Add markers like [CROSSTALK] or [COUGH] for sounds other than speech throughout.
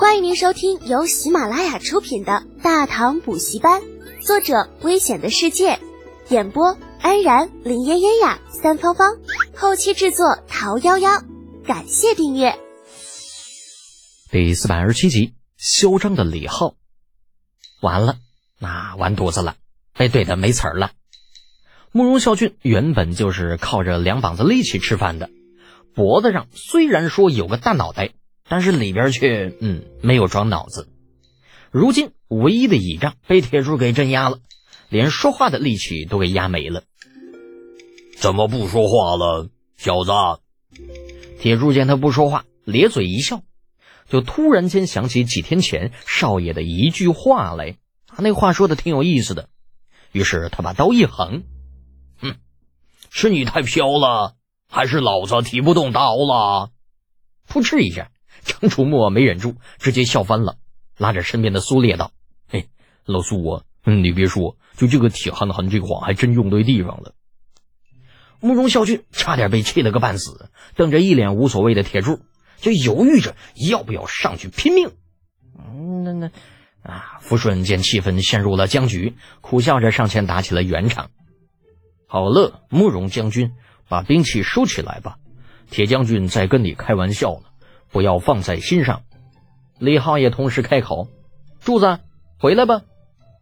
欢迎您收听由喜马拉雅出品的《大唐补习班》，作者：危险的世界，演播：安然、林嫣嫣呀、三芳芳，后期制作：桃夭夭。感谢订阅。第四百二十七集，嚣张的李浩，完了，那完犊子了，被怼的没词儿了。慕容孝俊原本就是靠着两膀子力气吃饭的，脖子上虽然说有个大脑袋，但是里边却嗯没有装脑子。如今唯一的倚仗被铁柱给镇压了，连说话的力气都给压没了。怎么不说话了，小子？铁柱见他不说话，咧嘴一笑，就突然间想起几天前少爷的一句话来，他那话说的挺有意思的。于是他把刀一横。是你太飘了，还是老子提不动刀了？噗嗤一下，张楚墨没忍住，直接笑翻了，拉着身边的苏烈道：“哎，老苏啊，你别说，就这个铁憨憨这话还真用对地方了。”慕容孝俊差点被气了个半死，瞪着一脸无所谓的铁柱，就犹豫着要不要上去拼命。嗯，那那啊，福顺见气氛陷入了僵局，苦笑着上前打起了圆场。好了，慕容将军，把兵器收起来吧。铁将军在跟你开玩笑呢，不要放在心上。李浩也同时开口：“柱子，回来吧。”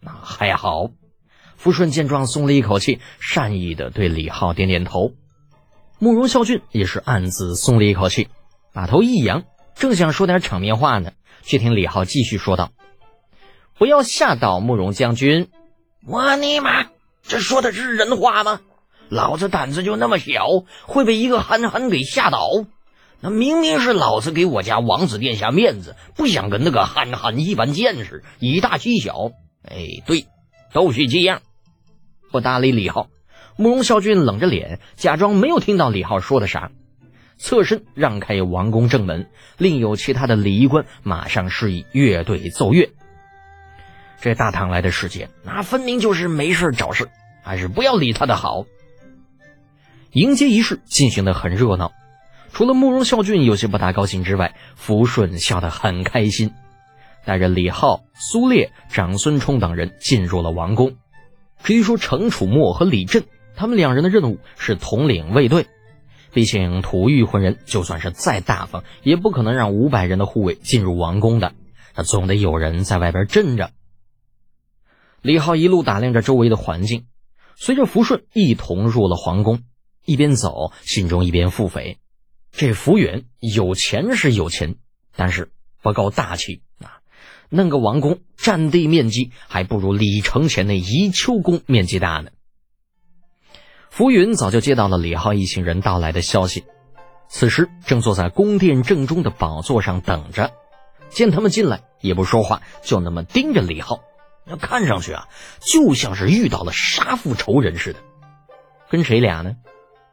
那还好。福顺见状松了一口气，善意的对李浩点点头。慕容孝俊也是暗自松了一口气，把头一扬，正想说点场面话呢，却听李浩继续说道：“不要吓倒慕容将军。”我尼玛！这说的是人话吗？老子胆子就那么小，会被一个憨憨给吓倒？那明明是老子给我家王子殿下面子，不想跟那个憨憨一般见识，以大欺小。哎，对，都是这样。不搭理李浩，慕容孝俊冷着脸，假装没有听到李浩说的啥，侧身让开王宫正门。另有其他的礼仪官马上示意乐队奏乐。这大唐来的使节，那分明就是没事找事，还是不要理他的好。迎接仪式进行的很热闹，除了慕容孝俊有些不大高兴之外，福顺笑得很开心，带着李浩、苏烈、长孙冲等人进入了王宫。至于说程楚墨和李振，他们两人的任务是统领卫队，毕竟吐玉魂人就算是再大方，也不可能让五百人的护卫进入王宫的，那总得有人在外边镇着。李浩一路打量着周围的环境，随着福顺一同入了皇宫，一边走，心中一边腹诽：这福远有钱是有钱，但是不够大气啊！弄个王宫，占地面积还不如李承前那宜秋宫面积大呢。浮云早就接到了李浩一行人到来的消息，此时正坐在宫殿正中的宝座上等着。见他们进来，也不说话，就那么盯着李浩。那看上去啊，就像是遇到了杀父仇人似的。跟谁俩呢？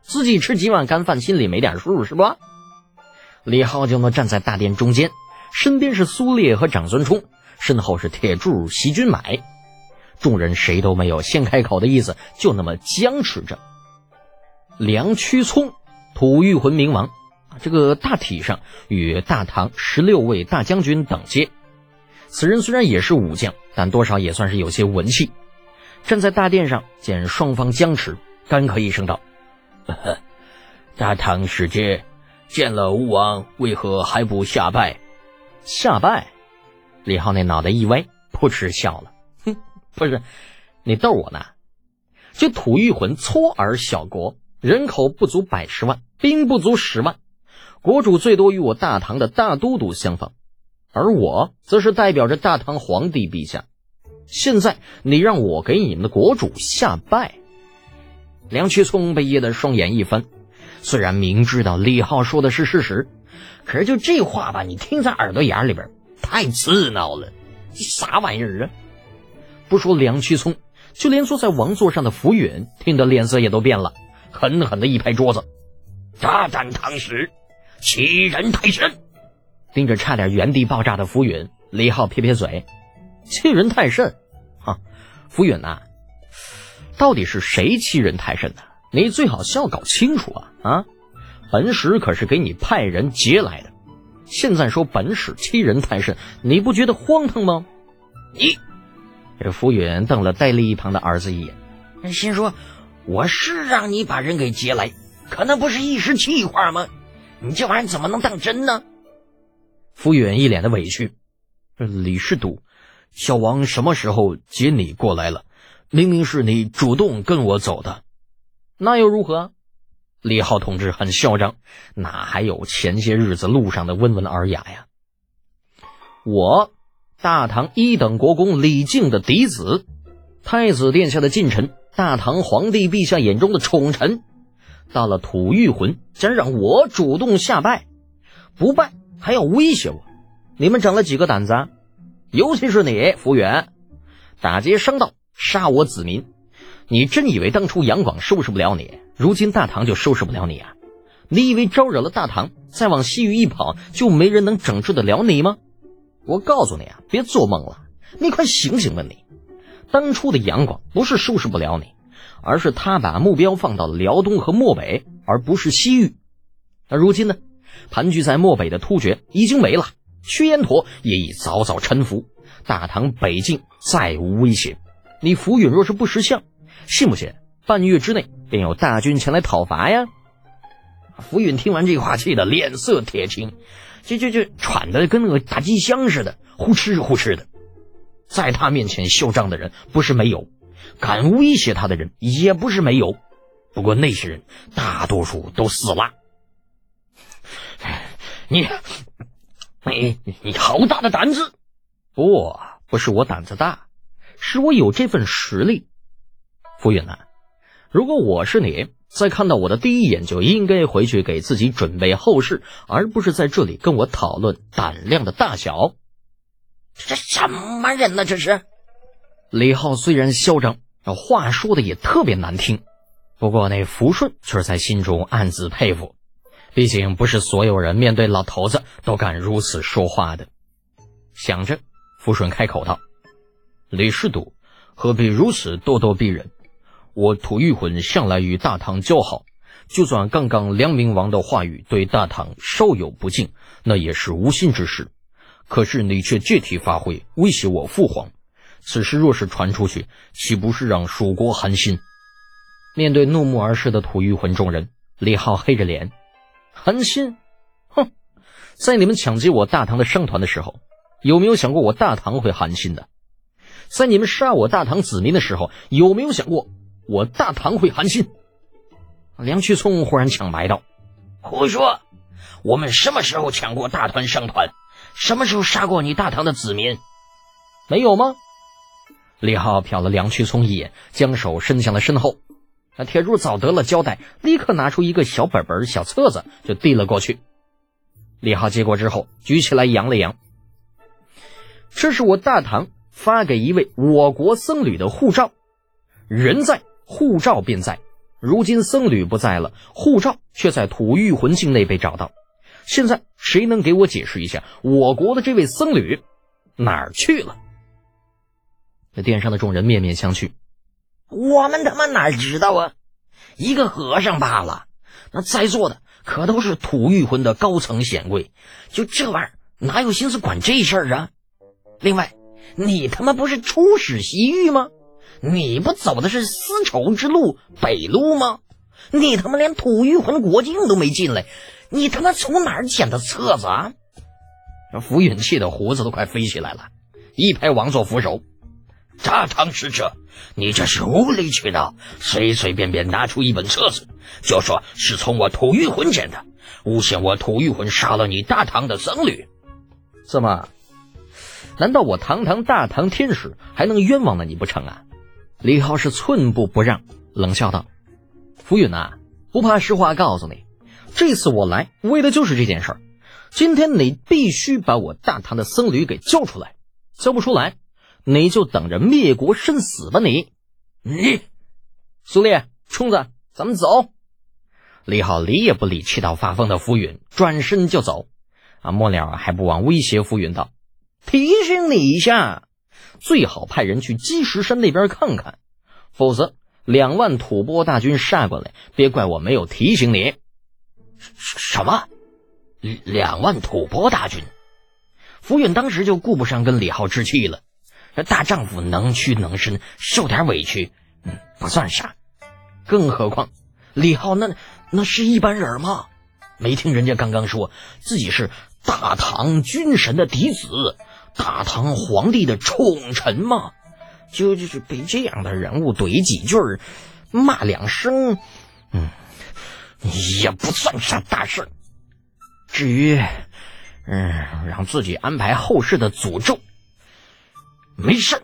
自己吃几碗干饭，心里没点数是不？李浩就能站在大殿中间，身边是苏烈和长孙冲，身后是铁柱、席君买。众人谁都没有先开口的意思，就那么僵持着。梁屈聪，吐玉魂冥王，这个大体上与大唐十六位大将军等阶。此人虽然也是武将，但多少也算是有些文气。站在大殿上，见双方僵持，干咳一声道：“呵 [LAUGHS] 呵大唐使节见了吴王，为何还不下拜？”下拜？李浩那脑袋一歪，噗嗤笑了：“哼，[LAUGHS] 不是，你逗我呢？这吐玉魂搓耳小国，人口不足百十万，兵不足十万，国主最多与我大唐的大都督相仿。”而我则是代表着大唐皇帝陛下，现在你让我给你们的国主下拜。梁屈聪被噎得双眼一翻，虽然明知道李浩说的是事实，可是就这话吧，你听在耳朵眼里边太刺挠了，这啥玩意儿啊？不说梁屈聪，就连坐在王座上的浮云听得脸色也都变了，狠狠的一拍桌子：“大胆唐使，欺人太甚！”盯着差点原地爆炸的浮云，李浩撇撇嘴：“欺人太甚？哈，浮云呐，到底是谁欺人太甚的？你最好先要搞清楚啊！啊，本使可是给你派人劫来的，现在说本使欺人太甚，你不觉得荒唐吗？你，这福远瞪了戴笠一旁的儿子一眼，心说：“我是让你把人给劫来，可那不是一时气话吗？你这玩意儿怎么能当真呢？”福远一脸的委屈：“李世笃，小王什么时候接你过来了？明明是你主动跟我走的，那又如何？”李浩同志很嚣张，哪还有前些日子路上的温文尔雅呀？我，大唐一等国公李靖的嫡子，太子殿下的近臣，大唐皇帝陛下眼中的宠臣，到了吐玉魂，竟然让我主动下拜，不拜还要威胁我，你们长了几个胆子啊？尤其是你，福远，打劫商道，杀我子民，你真以为当初杨广收拾不了你？如今大唐就收拾不了你啊！你以为招惹了大唐，再往西域一跑，就没人能整治得了你吗？我告诉你啊，别做梦了！你快醒醒吧！你当初的杨广不是收拾不了你，而是他把目标放到了辽东和漠北，而不是西域。那如今呢？盘踞在漠北的突厥已经没了，薛延陀也已早早臣服，大唐北境再无威胁。你福允若是不识相，信不信？半月之内便有大军前来讨伐呀！浮云听完这话，气得脸色铁青，这这这喘的跟那个大机箱似的，呼哧呼哧的。在他面前嚣张的人不是没有，敢威胁他的人也不是没有，不过那些人大多数都死了。你，你你好大的胆子！不，不是我胆子大，是我有这份实力。傅云呐。如果我是你，在看到我的第一眼就应该回去给自己准备后事，而不是在这里跟我讨论胆量的大小。这什么人呢？这是李浩虽然嚣张，话说的也特别难听，不过那福顺却是在心中暗自佩服。毕竟不是所有人面对老头子都敢如此说话的。想着，福顺开口道：“李世笃，何必如此咄咄逼人？”我吐玉魂向来与大唐交好，就算刚刚梁明王的话语对大唐稍有不敬，那也是无心之事。可是你却借题发挥，威胁我父皇，此事若是传出去，岂不是让蜀国寒心？面对怒目而视的吐玉魂众人，李浩黑着脸，寒心？哼，在你们抢劫我大唐的商团的时候，有没有想过我大唐会寒心的？在你们杀我大唐子民的时候，有没有想过？我大唐会寒心。梁屈聪忽然抢白道：“胡说！我们什么时候抢过大团商团？什么时候杀过你大唐的子民？没有吗？”李浩瞟了梁屈聪一眼，将手伸向了身后。那铁柱早得了交代，立刻拿出一个小本本、小册子，就递了过去。李浩接过之后，举起来扬了扬：“这是我大唐发给一位我国僧侣的护照，人在。”护照便在，如今僧侣不在了，护照却在吐玉魂境内被找到。现在谁能给我解释一下，我国的这位僧侣哪儿去了？那殿上的众人面面相觑。我们他妈哪知道啊？一个和尚罢了，那在座的可都是吐玉魂的高层显贵，就这玩意儿哪有心思管这事儿啊？另外，你他妈不是出使西域吗？你不走的是丝绸之路北路吗？你他妈连吐玉魂国境都没进来，你他妈从哪儿捡的册子啊？浮云气的胡子都快飞起来了，一拍王座扶手：“大唐使者，你这是无理取闹，随随便便拿出一本册子，就说是从我吐玉魂捡的，诬陷我吐玉魂杀了你大唐的僧侣，怎么？难道我堂堂大唐天使还能冤枉了你不成啊？”李浩是寸步不让，冷笑道：“浮云呐，不怕实话告诉你，这次我来为的就是这件事儿。今天你必须把我大唐的僧侣给交出来，交不出来，你就等着灭国身死吧！你，你，苏烈，冲子，咱们走。”李浩理也不理气到发疯的浮云，转身就走。啊，末了还不忘威胁浮云道：“提醒你一下。”最好派人去积石山那边看看，否则两万吐蕃大军杀过来，别怪我没有提醒你。什么？两万吐蕃大军。福允当时就顾不上跟李浩置气了。大丈夫能屈能伸，受点委屈，嗯，不算啥。更何况李浩那那是一般人吗？没听人家刚刚说自己是大唐军神的嫡子，大唐皇帝的宠臣吗？就就是被这样的人物怼几句儿，骂两声，嗯，也不算啥大事。至于，嗯，让自己安排后事的诅咒，没事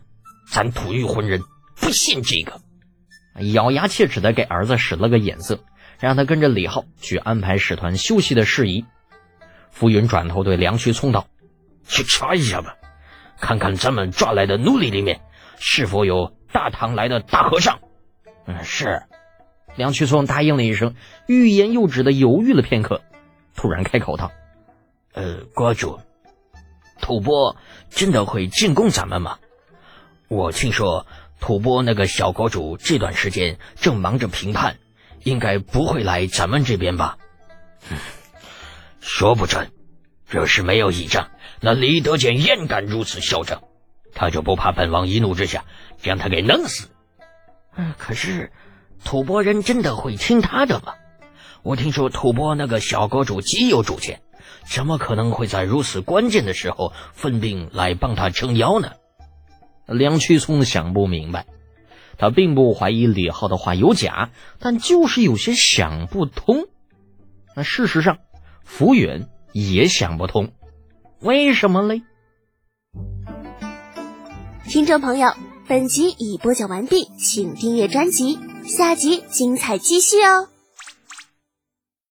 咱吐谷浑人不信这个。咬牙切齿的给儿子使了个眼色，让他跟着李浩去安排使团休息的事宜。浮云转头对梁屈聪道：“去查一下吧，看看咱们抓来的奴隶里面。”是否有大唐来的大和尚？嗯，是。梁屈松答应了一声，欲言又止的犹豫了片刻，突然开口道：“呃，国主，吐蕃真的会进攻咱们吗？我听说吐蕃那个小国主这段时间正忙着评判，应该不会来咱们这边吧？嗯，说不准。若是没有倚仗，那李德俭焉敢如此嚣张？”他就不怕本王一怒之下将他给弄死？嗯，可是吐蕃人真的会听他的吗？我听说吐蕃那个小国主极有主见，怎么可能会在如此关键的时候分兵来帮他撑腰呢？梁屈聪想不明白，他并不怀疑李浩的话有假，但就是有些想不通。那事实上，福远也想不通，为什么嘞？听众朋友，本集已播讲完毕，请订阅专辑，下集精彩继续哦。